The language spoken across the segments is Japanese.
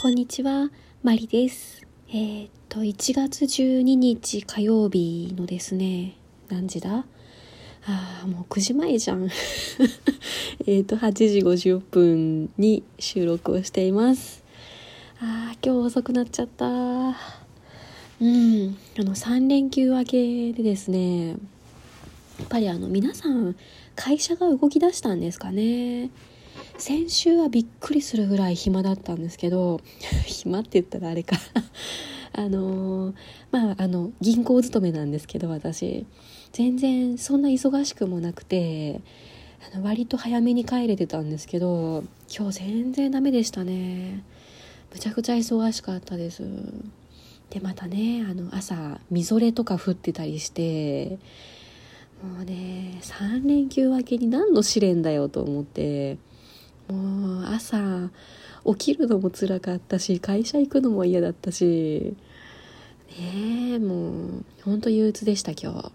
こんにちは、マリです。えー、っと、1月12日火曜日のですね、何時だ？ああ、もう9時前じゃん。えっと、8時50分に収録をしています。ああ、今日遅くなっちゃった。うん、あの、3連休明けでですね、やっぱりあの、皆さん、会社が動き出したんですかね。先週はびっくりするぐらい暇だったんですけど 暇って言ったらあれか。あのー、まああの銀行勤めなんですけど私。全然そんな忙しくもなくてあの割と早めに帰れてたんですけど今日全然ダメでしたね。むちゃくちゃ忙しかったです。でまたねあの朝みぞれとか降ってたりしてもうね3連休明けに何の試練だよと思って。もう朝起きるのも辛かったし会社行くのも嫌だったし。ねえもうほんと憂鬱でした今日、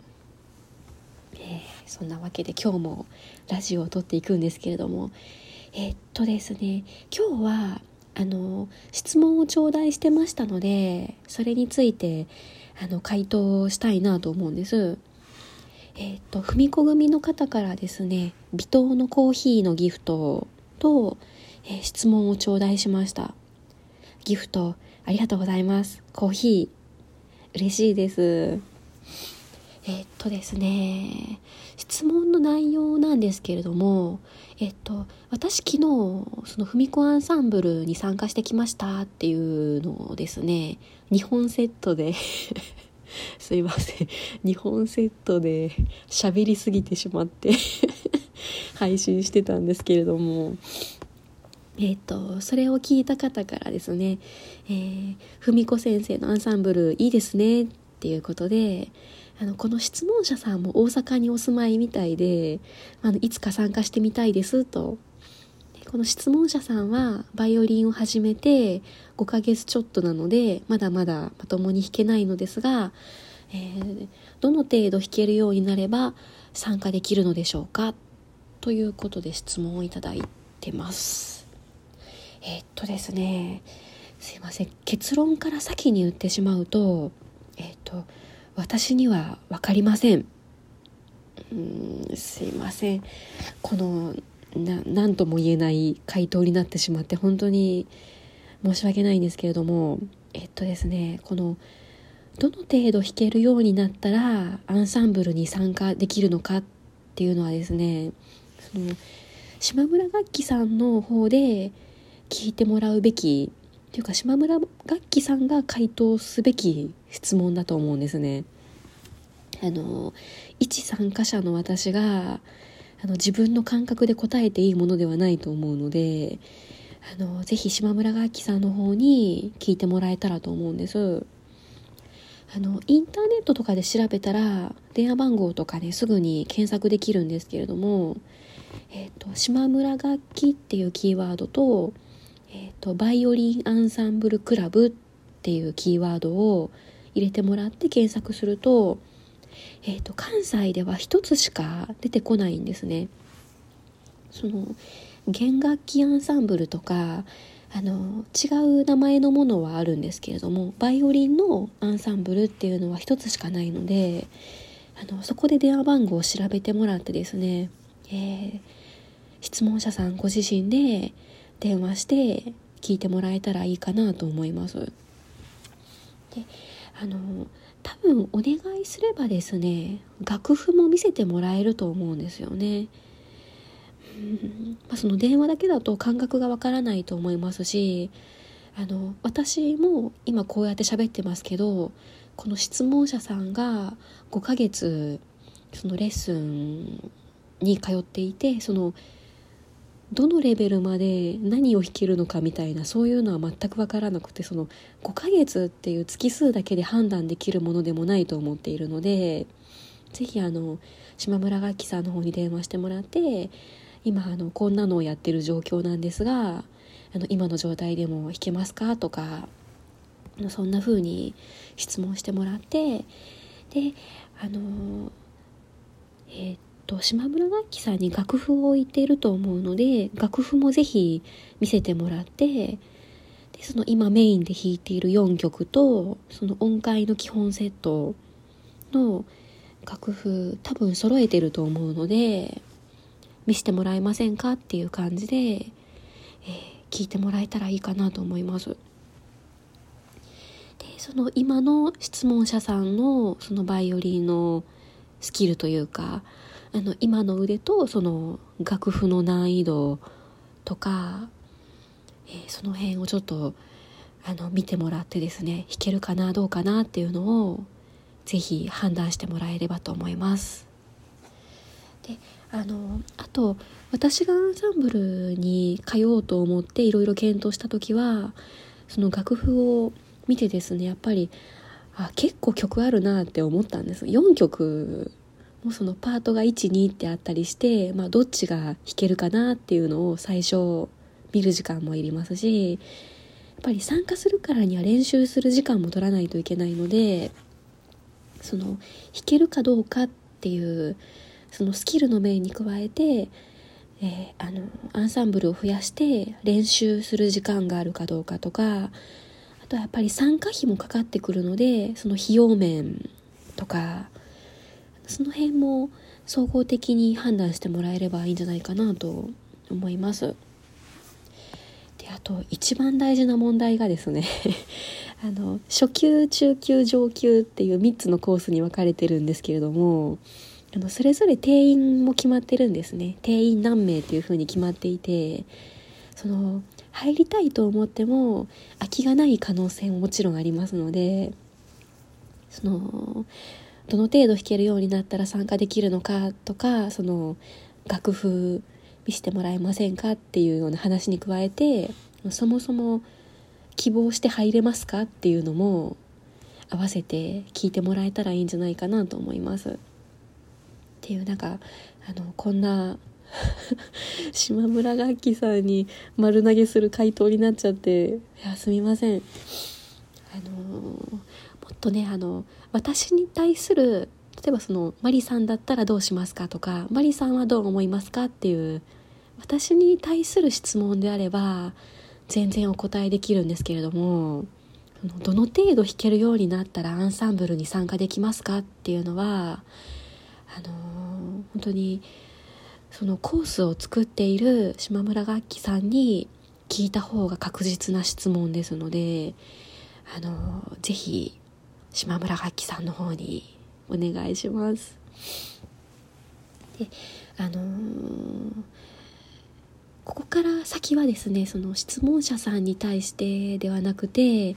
えー、そんなわけで今日もラジオを撮っていくんですけれども。え、っとですね今日はあの質問を頂戴してましたのでそれについてあの回答したいなと思うんです。えっ、と、踏み子組の方からですね、微糖のコーヒーのギフトと、えー、質問を頂戴しました。ギフトありがとうございます。コーヒー嬉しいです。え、っとですね、質問の内容なんですけれども、えっと、私昨日、そのふみこアンサンブルに参加してきましたっていうのをですね、2本セットで すいません、2本セットで喋りすぎてしまって配信してたんですけれども、えっ、と、それを聞いた方からですね、えー、文子先生のアンサンブルいいですねっていうことで、あの、この質問者さんも大阪にお住まいみたいで、あの、いつか参加してみたいですと。この質問者さんはバイオリンを始めて5ヶ月ちょっとなので、まだまだまともに弾けないのですが、えー、どの程度弾けるようになれば参加できるのでしょうかということで質問をいただいてます。えー、っとですね、すいません。結論から先に言ってしまうと、えー、っと、私には分かりません。うん、すいません。この、な、何とも言えない回答になってしまって本当に申し訳ないんですけれども、えっとですね、この、どの程度弾けるようになったらアンサンブルに参加できるのかっていうのはですねその島村楽器さんの方で聞いてもらうべきっていうか島村楽器さんが回答すべき質問だと思うんですね。あの一参加者の私があの自分の感覚で答えていいものではないと思うのであのぜひ島村楽器さんの方に聞いてもらえたらと思うんです。あのインターネットとかで調べたら電話番号とかねすぐに検索できるんですけれどもえっ、ー、と、島村楽器っていうキーワードと、えっ、ー、と、バイオリンアンサンブルクラブっていうキーワードを入れてもらって検索すると、えっ、ー、と、関西では一つしか出てこないんですね。その、弦楽器アンサンブルとか、あの違う名前のものはあるんですけれどもバイオリンのアンサンブルっていうのは一つしかないのであのそこで電話番号を調べてもらってですねえー、質問者さんご自身で電話して聞いてもらえたらいいかなと思います。であの多分お願いすればですね楽譜も見せてもらえると思うんですよね。うんまあ、その電話だけだと感覚がわからないと思いますしあの私も今こうやって喋ってますけどこの質問者さんが5ヶ月そのレッスンに通っていてそのどのレベルまで何を弾けるのかみたいなそういうのは全く分からなくてその5ヶ月っていう月数だけで判断できるものでもないと思っているので是非あの島村楽器さんの方に電話してもらって今あのこんなのをやってる状況なんですがあの今の状態でも弾けますかとかそんな風に質問してもらってであのえー、と島村楽器さんに楽譜を置いていると思うので楽譜もぜひ見せてもらってでその今メインで弾いている4曲とその音階の基本セットの楽譜多分揃えてると思うので見せてもらえませんかっていう感じで、えー、聞いてもらえたらいいかなと思います。でその今の質問者さんのそのバイオリンのスキルというかあの今の腕とその楽譜の難易度とか、えー、その辺をちょっとあの見てもらってですね弾けるかなどうかなっていうのをぜひ判断してもらえればと思います。であのあと私がアンサンブルに通おうと思っていろいろ検討した時はその楽譜を見てですねやっぱりあ結構曲あるなって思ったんです4曲もうそのパートが12ってあったりして、まあ、どっちが弾けるかなっていうのを最初見る時間もいりますしやっぱり参加するからには練習する時間も取らないといけないのでその弾けるかどうかっていうそのスキルの面に加えて、えー、あのアンサンブルを増やして練習する時間があるかどうかとかあとはやっぱり参加費もかかってくるのでその費用面とかその辺も総合的に判断してもらえればいいんじゃないかなと思います。であと一番大事な問題がですね あの初級中級上級っていう3つのコースに分かれてるんですけれどもあのそれぞれ定員も決まってるんですね定員何名っていうふうに決まっていてその入りたいと思っても空きがない可能性ももちろんありますのでそのどの程度弾けるようになったら参加できるのかとかその楽譜見せてもらえませんかっていうような話に加えてそもそも希望して入れますかっていうのも合わせて聞いてもらえたらいいんじゃないかなと思います。っていうなんかあのこんな 島村楽器さんに丸投げする回答になっちゃっていやすみません。あのもっとねあの私に対する例えばそのマリさんだったらどうしますかとかマリさんはどう思いますかっていう私に対する質問であれば全然お答えできるんですけれどもどの程度弾けるようになったらアンサンブルに参加できますかっていうのはあの本当にそのコースを作っている島村楽器さんに聞いた方が確実な質問ですのであのぜひ島村楽器さんの方にお願いします。であのーここから先はですねその質問者さんに対してではなくて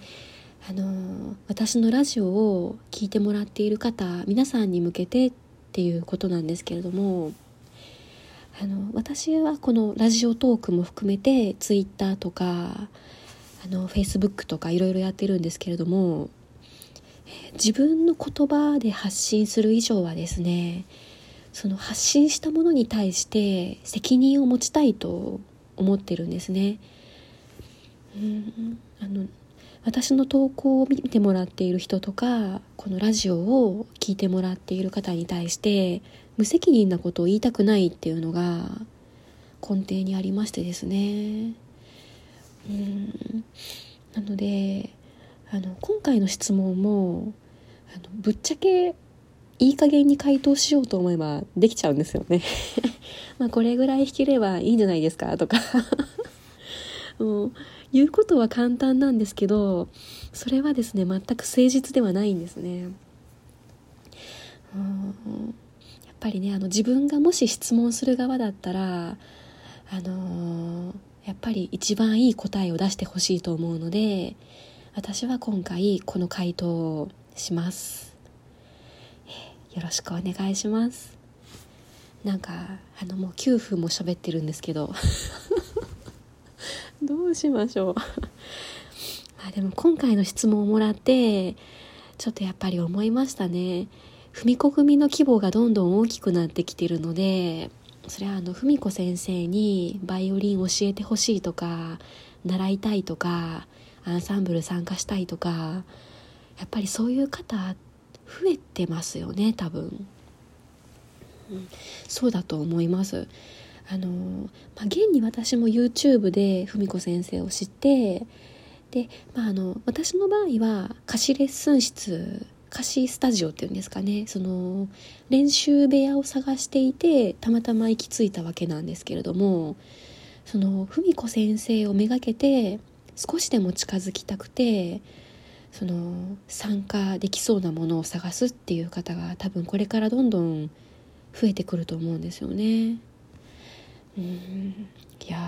あの私のラジオを聴いてもらっている方皆さんに向けてっていうことなんですけれどもあの私はこのラジオトークも含めて Twitter とかあの Facebook とかいろいろやってるんですけれども自分の言葉で発信する以上はですねその発信したものに対して責任を持ちたいと思ってるんですね。うんあの私の投稿を見てもらっている人とかこのラジオを聴いてもらっている方に対して無責任なことを言いたくないっていうのが根底にありましてですねうんなのであの今回の質問もあのぶっちゃけいい加減に回答しようと思えばできちゃうんですよね まあこれぐらい弾ければいいんじゃないですかとか もう言うことは簡単なんですけどそれはですね全く誠実ではないんですね。うんやっぱりねあの自分がもし質問する側だったらあのー、やっぱり一番いい答えを出してほしいと思うので私は今回この回答をします。よろしくお願いします。なんかあのもう9分も喋ってるんですけど。どうしましょう。ま あでも今回の質問をもらってちょっとやっぱり思いましたね。文子組の規模がどんどん大きくなってきてるのでそれはあの文子先生にバイオリン教えてほしいとか習いたいとかアンサンブル参加したいとかやっぱりそういう方増えてますよね多分、うん、そうだと思います。あの、まあ、現に私も YouTube で文子先生を知ってで、まあ、あの私の場合は貸しレッスン室貸しスタジオっていうんですかねその練習部屋を探していてたまたま行き着いたわけなんですけれどもその文子先生をめがけて少しでも近づきたくてその参加できそうなものを探すっていう方が多分これからどんどん増えてくると思うんですよね。うんいや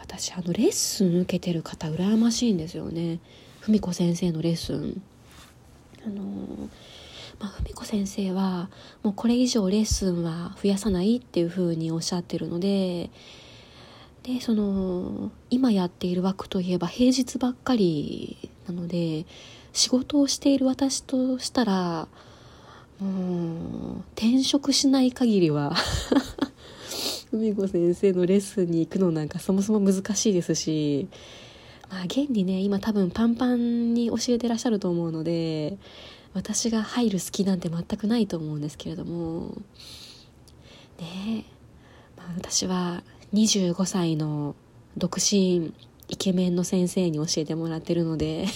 私あのレッスン受けてる方羨ましいんですよね文子先生のレッスン。あのまあ、文子先生はもうこれ以上レッスンは増やさないっていうふうにおっしゃってるのででその今やっている枠といえば平日ばっかりなので仕事をしている私としたらもう転職しない限りは 海子先生のレッスンに行くのなんかそもそも難しいですしまあ現にね今多分パンパンに教えてらっしゃると思うので私が入る隙なんて全くないと思うんですけれどもねまあ、私は25歳の独身イケメンの先生に教えてもらってるので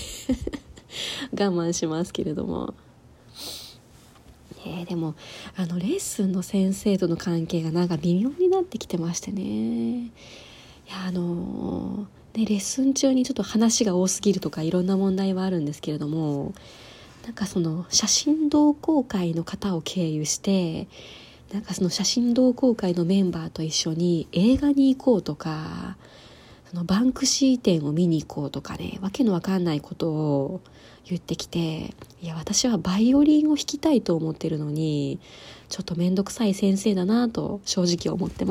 我慢しますけれども。ね、でもあのレッスンの先生との関係がなんか微妙になってきてましてねいやあのねレッスン中にちょっと話が多すぎるとかいろんな問題はあるんですけれどもなんかその写真同好会の方を経由してなんかその写真同好会のメンバーと一緒に映画に行こうとかそのバンクシー展を見に行こうとかねわけのわかんないことを言ってきていや私はバイオリンを弾きたいと思ってるのにちょっと面倒くさい先生だなと正直思ってます。